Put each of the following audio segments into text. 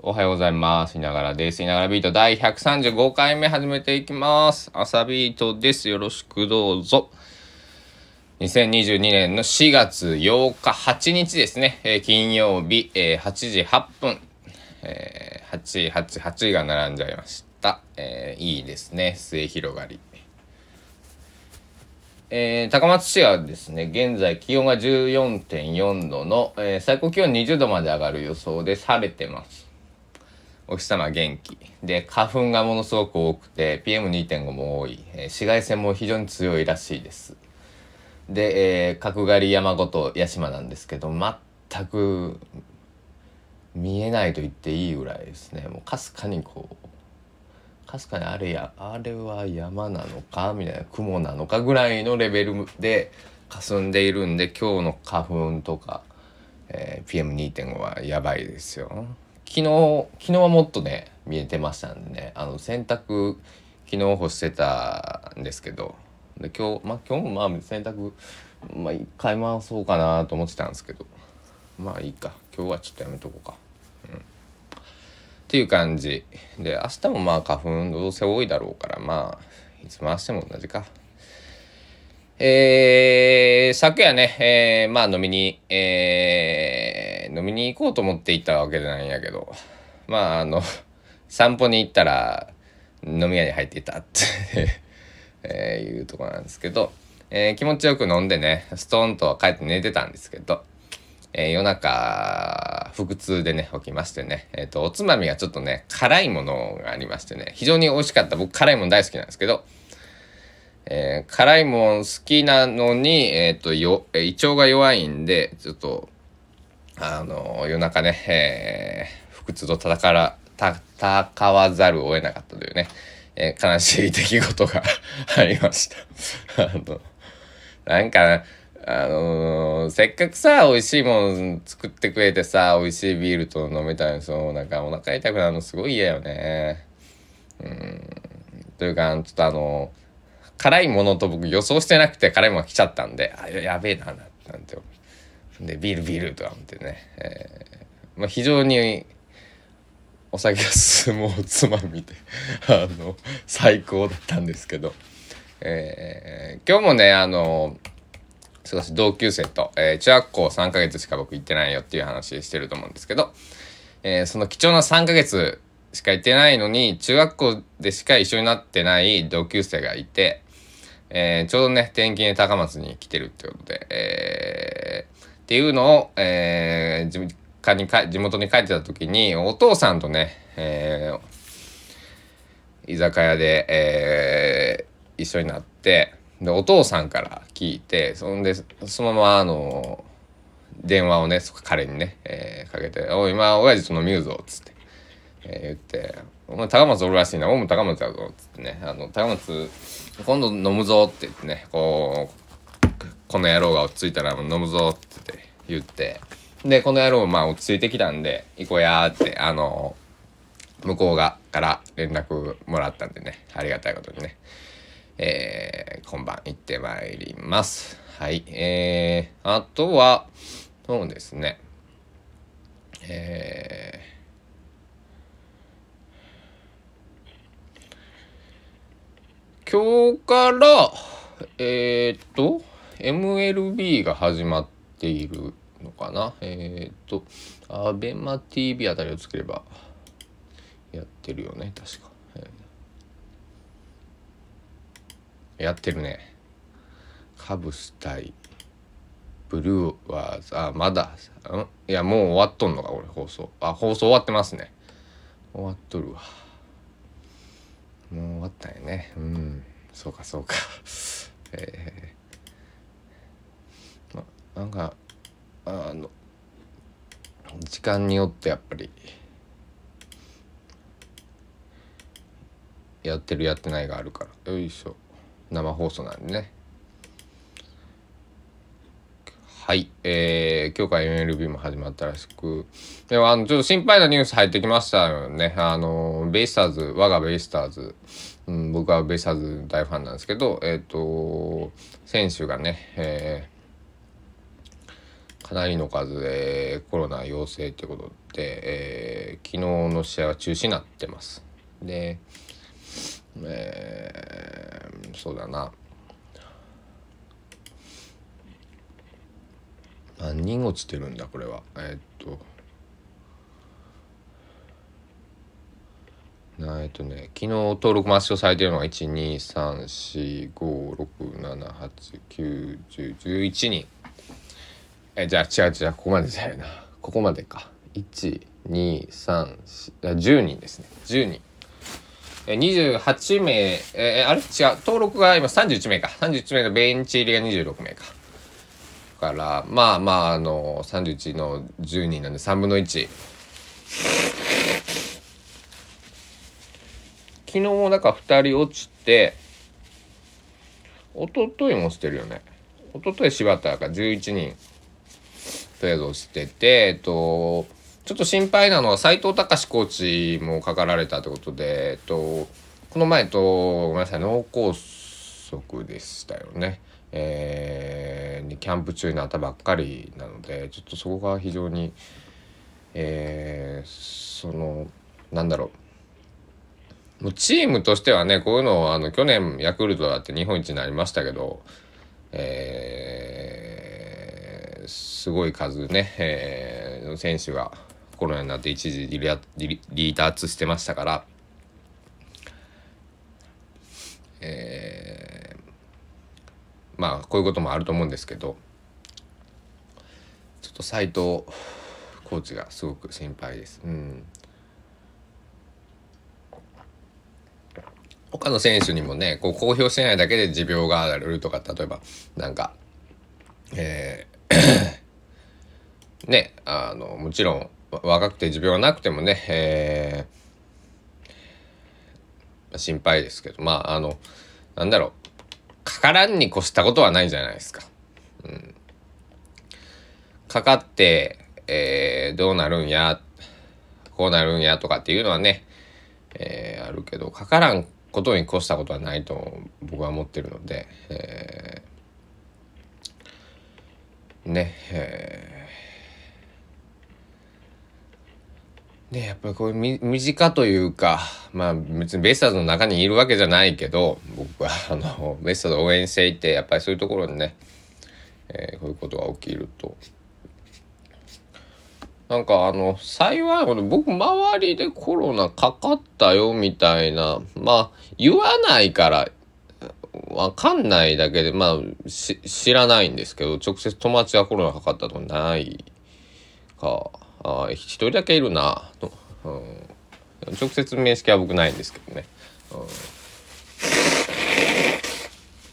おはようございます。いながらです。いながらビート第135回目始めていきます。朝ビートです。よろしくどうぞ。2022年の4月8日、8日ですね。えー金曜日、えー8時8分。えー、8、8、8が並んじゃいました。えーいいですね。末広がり。えー高松市はですね、現在気温が14.4度の、えー最高気温20度まで上がる予想で晴れてます。お日様元気。で、花粉がものすごく多くて、PM2.5 も多い、えー紫外線も非常に強いらしいです。で、えー角刈り山ごと屋島なんですけど、全く見えないと言っていいぐらいですね。もうかすかにこう、かすかにあれやあれは山なのかみたいな雲なのかぐらいのレベルで霞んでいるんで今日の花粉とか、えー PM2.5 はやばいですよ昨日昨日はもっとね見えてましたんでね。あの洗濯昨日干してたんですけど。で今日まあ今日もまあ洗濯まあ一回回そうかなと思ってたんですけど。まあいいか。今日はちょっとやめとこうか。うん。っていう感じ。で明日もまあ花粉どうせ多いだろうからまあいつ回しても同じか。えー、昨夜ね、えー、まあ飲みに、えー、飲みに行こうと思って行ったわけじゃないんやけど。まああの 散歩に行ったら飲み屋に入っていたって えいうとこなんですけど、えー気持ちよく飲んでねストーンと帰って寝てたんですけど。えー夜中腹痛でね起きましてね。えっ、とおつまみがちょっとね辛いものがありましてね。非常に美味しかった。僕辛いもの大好きなんですけど、えー辛いもん好きなのにえっ、とよ、胃腸が弱いんでちょっとあの夜中ね、えー腹痛と戦ら戦わざるを得なかったというね、えー悲しい出来事が ありました。あのなんかあのーせっかくさ美味しいもん作ってくれてさ美味しいビールと飲めたのそうなんかお腹痛くなるのすごい嫌よね。うんというかちょっとあの辛いものと僕予想してなくて辛いものが来ちゃったんであやべえななんて思うでビールビールとか思ってね、えーまあ、非常にお酒が進むおつまみで あの最高だったんですけど、えー今日もねあの少し同級生と、えー中学校3ヶ月しか僕行ってないよっていう話してると思うんですけど、えーその貴重な3ヶ月しか行ってないのに中学校でしか一緒になってない同級生がいて、えーちょうどね転勤で高松に来てるってことで、えーっていうのを、えー地家にか地元に帰ってた時にお父さんとね、えー居酒屋で、えー一緒になってでお父さんから聞いてそんでそのままあの電話をね彼にね、えーかけて「おい今親父と飲みるぞ」っつって、えー言って「お前高松おるらしいなお前も高松やぞ」っつってね「あの高松今度飲むぞ」って言ってねこうこの野郎が落ち着いたら飲むぞって言って。でこの野郎まあ落ち着いてきたんで行こうやーってあの向こうがから連絡もらったんでね。ありがたいことにね。えー今晩行ってまいります。はい。えー、あとはそうですね。えー今日からえー、っと MLB が始まっているのかな？えー、っとアベマ t v あたりをつければやってるよね確か、えーやってるね。カブス対ブルーワーズ。あまだん？いやもう終わっとんのか俺放送。あ放送終わってますね。終わっとるわ。もう終わったんやね。うん。そうかそうか。えーま、なんかあの時間によってやっぱりやってるやってないがあるから。よいしょ。生放送なんでね。はい。えー、今日から MLB も始まったらしく。でもあのちょっと心配なニュース入ってきましたよね。あのベイスターズ我がベイスターズ、うん、僕はベイスターズ大ファンなんですけどえっ、と選手がね、えーかなりの数でコロナ陽性ということで、えー昨日の試合は中止になってます。でえー、そうだな。何人落ちてるんだこれは。えー、っと。えっとね昨日登録抹消されてるのが1234567891011人。えじゃあ違う違うここまでだよな。ここまでか。12310人ですね。10人。え28名えあれ？違う。登録が今31名か。31名のベンチ入りが26名か。からまあまああの31の10人なんで3分の1昨日もだか2人落ちて一昨日もしてるよね。一昨日柴田が11人。とりあえず落ちててえっとちょっと心配なのは斎藤隆コーチもかかられたってことで、えっと、この前とごめんなさい脳梗塞でしたよね。えー、キャンプ中になったばっかりなのでちょっとそこが非常に、えー、そのなんだろうもうチームとしてはねこういうのをあの去年ヤクルトだって日本一になりましたけど、えー、すごい数ね、えー、選手がコロナになって一時離脱してましたから、えー、まあこういうこともあると思うんですけどちょっと斎藤コーチがすごく心配です。うん他の選手にもねこう公表してないだけで持病があるとか例えばなんかえーねあのもちろん若くて持病がなくてもね、えー、心配ですけどまああのなんだろうかからんに越したことはないじゃないですか。うん、かかって、えー、どうなるんやこうなるんやとかっていうのはね、えー、あるけどかからんことに越したことはないと僕は思ってるので、えー、ねえー、ねやっぱりこう身近というかまあ別にベイスターズの中にいるわけじゃないけど僕はあのベイスターズ応援していてやっぱりそういうところにね、えー、こういうことが起きると。なんかあの、幸いほど僕周りでコロナかかったよみたいな、まあ言わないからわかんないだけで、まあ知らないんですけど、直接友達がコロナかかったとかないか、あ一人だけいるな。と、うん、直接面識は僕ないんですけどね。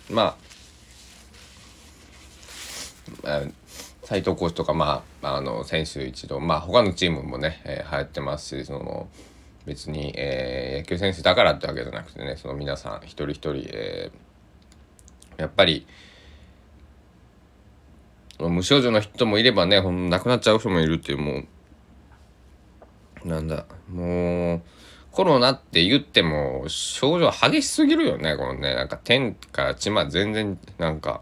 うん、まあ、斎藤コーチとか、まあ、あの選手一同、まあ、他のチームもね、えー、流行ってますしその別に、えー、野球選手だからってわけじゃなくてねその皆さん一人一人、えー、やっぱり無症状の人もいればね亡くなっちゃう人もいるっていうもうなんだもうコロナって言っても症状激しすぎるよねこのねなんか天から地まで全然なんか。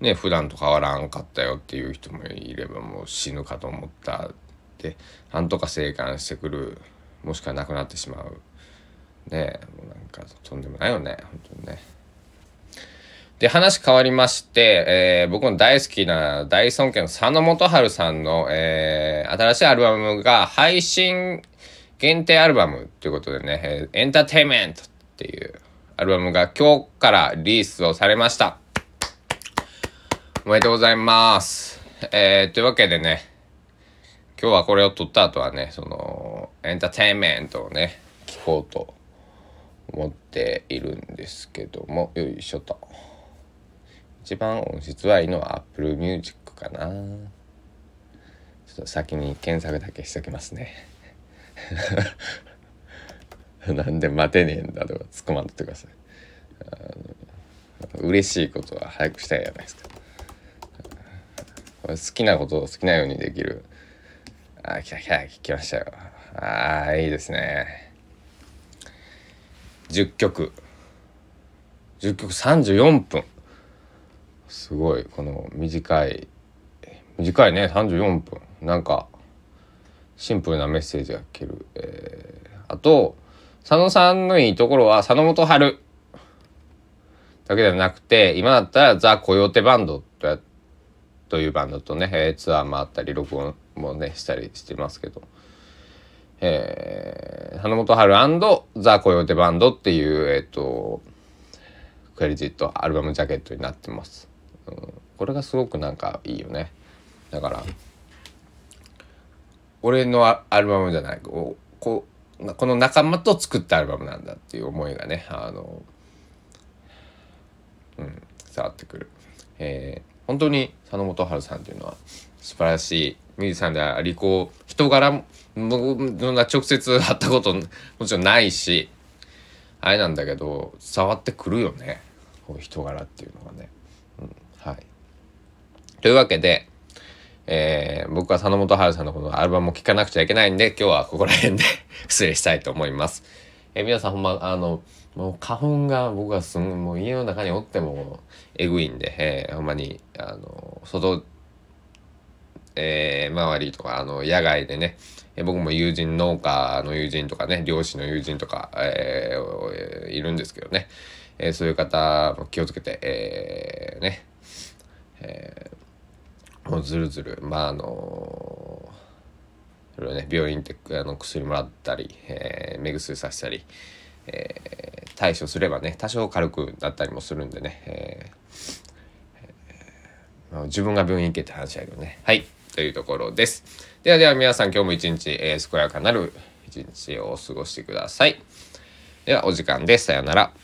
ね普段と変わらんかったよっていう人もいればもう死ぬかと思ったってなんとか生還してくるもしくは亡くなってしまうねもうなんかとんでもないよね本当にね。で話変わりまして、えー、僕の大好きな大尊敬の佐野元春さんの、えー、新しいアルバムが配信限定アルバムということでね、えー、エンターテイメントっていうアルバムが今日からリリースをされました。おめでとうございます。えー、というわけでね、今日はこれを撮った後はね、その、エンターテイメントをね、聞こうと思っているんですけども、よいしょと。一番音質はいいのは Apple Music かな。ちょっと先に検索だけしときますね。なんで待てねえんだとか突っ込まんとってください。嬉しいことは早くしたいじゃないですか。好きなことを好きなようにできるあ来た来た来ましたよああいいですね10曲10曲34分すごいこの短い短いね34分。なんかシンプルなメッセージが聞ける、えあと、佐野さんのいいところは佐野元春。だけではなくて、今だったらザ・コヨーテバンドというバンドとね、ツアー回ったり、録音もね、したりしてますけど、えー、花本春ザ・コヨーテバンドっていう、えっ、ー、と、クレジット、アルバムジャケットになってます。うん、これがすごくなんかいいよね。だから、俺のアルバムじゃない、こ、ここの仲間と作ったアルバムなんだっていう思いがね、あの、うん、伝わってくる。えー、本当に佐野元春さんっていうのは素晴らしいミュージシャンでありこう人柄も直接会ったこともちろんないしあれなんだけど伝わってくるよねこう人柄っていうのがね。というわけで、えー、僕は佐野元春さんのこのアルバムを聴かなくちゃいけないんで今日はここら辺で 失礼したいと思います。えー、皆さんほんまあのもう花粉が僕はすんもう家の中におってもえぐいんで、えー、ほんまにあの外えー、周りとかあの野外でね、えー、僕も友人農家の友人とかね漁師の友人とか、えー、いるんですけどね、えー、そういう方も気をつけて、えー、ね、えー、もうずるずる。まああのそれをね病院ってあの薬もらったり、えー、目薬させたり、えー、対処すればね多少軽くなったりもするんでね、えー、自分が病院行けって話やけどね。はいというところです。ではでは皆さん今日も一日、えー、健やかなる一日を過ごしてください。ではお時間です。さようなら。